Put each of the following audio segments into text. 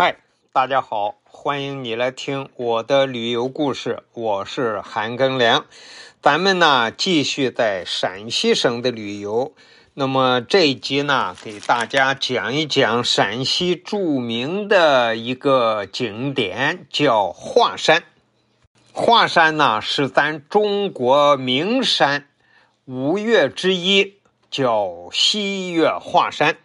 嗨，大家好，欢迎你来听我的旅游故事，我是韩庚良。咱们呢继续在陕西省的旅游。那么这一集呢，给大家讲一讲陕西著名的一个景点，叫华山。华山呢是咱中国名山五岳之一，叫西岳华山。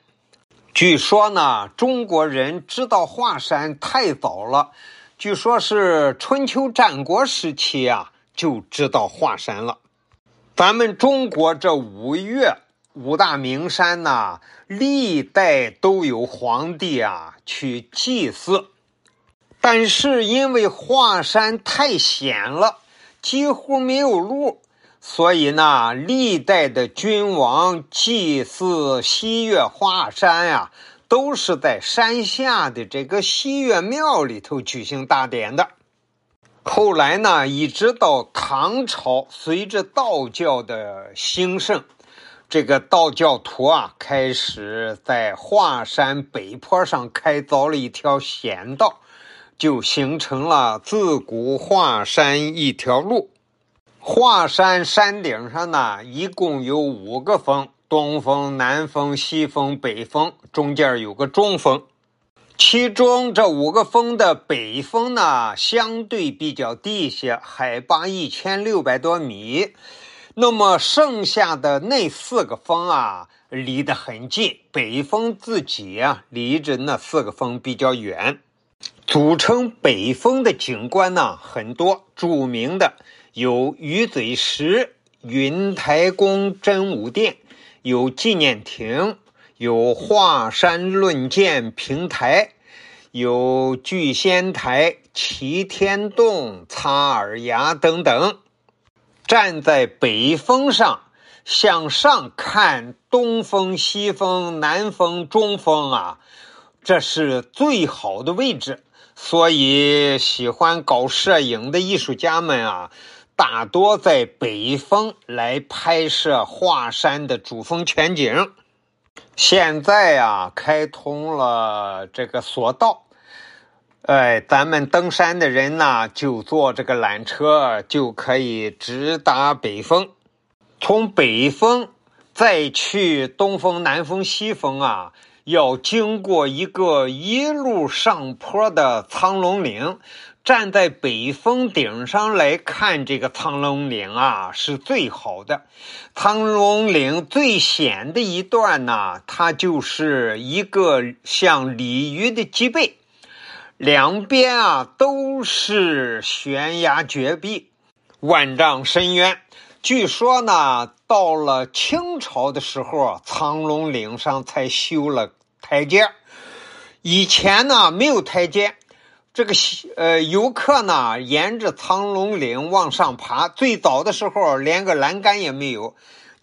据说呢，中国人知道华山太早了，据说是春秋战国时期啊就知道华山了。咱们中国这五岳五大名山呐，历代都有皇帝啊去祭祀，但是因为华山太险了，几乎没有路。所以呢，历代的君王祭祀西岳华山呀，都是在山下的这个西岳庙里头举行大典的。后来呢，一直到唐朝，随着道教的兴盛，这个道教徒啊，开始在华山北坡上开凿了一条险道，就形成了自古华山一条路。华山山顶上呢，一共有五个峰：东峰、南峰、西峰、北峰，中间有个中峰。其中这五个峰的北峰呢，相对比较低一些，海拔一千六百多米。那么剩下的那四个峰啊，离得很近，北峰自己啊，离着那四个峰比较远。组成北峰的景观呢，很多，著名的。有鱼嘴石、云台宫真武殿，有纪念亭，有华山论剑平台，有聚仙台、齐天洞、擦耳崖等等。站在北峰上向上看，东峰、西峰、南峰、中峰啊，这是最好的位置。所以，喜欢搞摄影的艺术家们啊。大多在北峰来拍摄华山的主峰全景。现在啊，开通了这个索道，哎，咱们登山的人呢，就坐这个缆车就可以直达北峰。从北峰再去东峰、南峰、西峰啊，要经过一个一路上坡的苍龙岭。站在北峰顶上来看这个苍龙岭啊，是最好的。苍龙岭最险的一段呢，它就是一个像鲤鱼的脊背，两边啊都是悬崖绝壁，万丈深渊。据说呢，到了清朝的时候，苍龙岭上才修了台阶，以前呢没有台阶。这个呃游客呢，沿着苍龙岭往上爬，最早的时候连个栏杆也没有，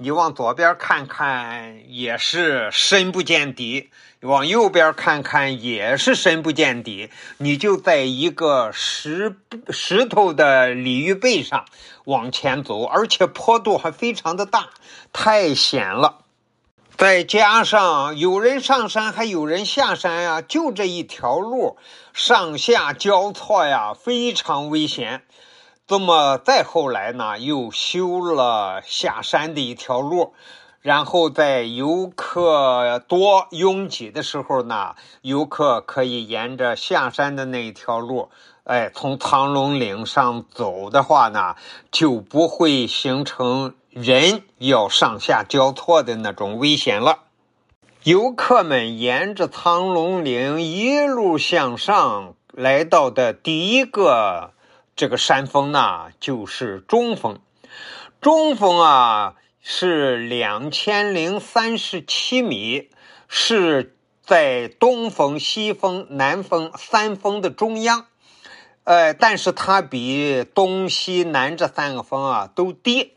你往左边看看也是深不见底，往右边看看也是深不见底，你就在一个石石头的鲤鱼背上往前走，而且坡度还非常的大，太险了。再加上有人上山，还有人下山呀，就这一条路，上下交错呀，非常危险。那么再后来呢，又修了下山的一条路，然后在游客多拥挤的时候呢，游客可以沿着下山的那一条路，哎，从苍龙岭上走的话呢，就不会形成。人要上下交错的那种危险了。游客们沿着苍龙岭一路向上，来到的第一个这个山峰呢，就是中峰。中峰啊，是两千零三十七米，是在东峰、西峰、南峰三峰的中央。呃，但是它比东西南这三个峰啊都低。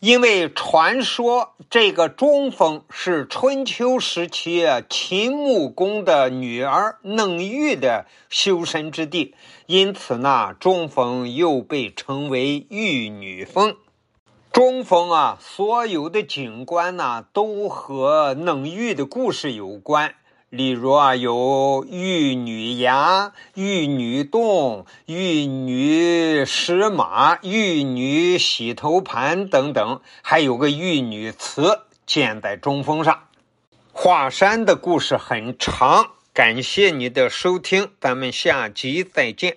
因为传说这个中峰是春秋时期秦穆公的女儿嫩玉的修身之地，因此呢，中峰又被称为玉女峰。中峰啊，所有的景观呢都和嫩玉的故事有关，例如啊，有玉女崖、玉女洞、玉女石马、玉女洗头盘等等，还有个玉女祠建在中峰上。华山的故事很长，感谢你的收听，咱们下集再见。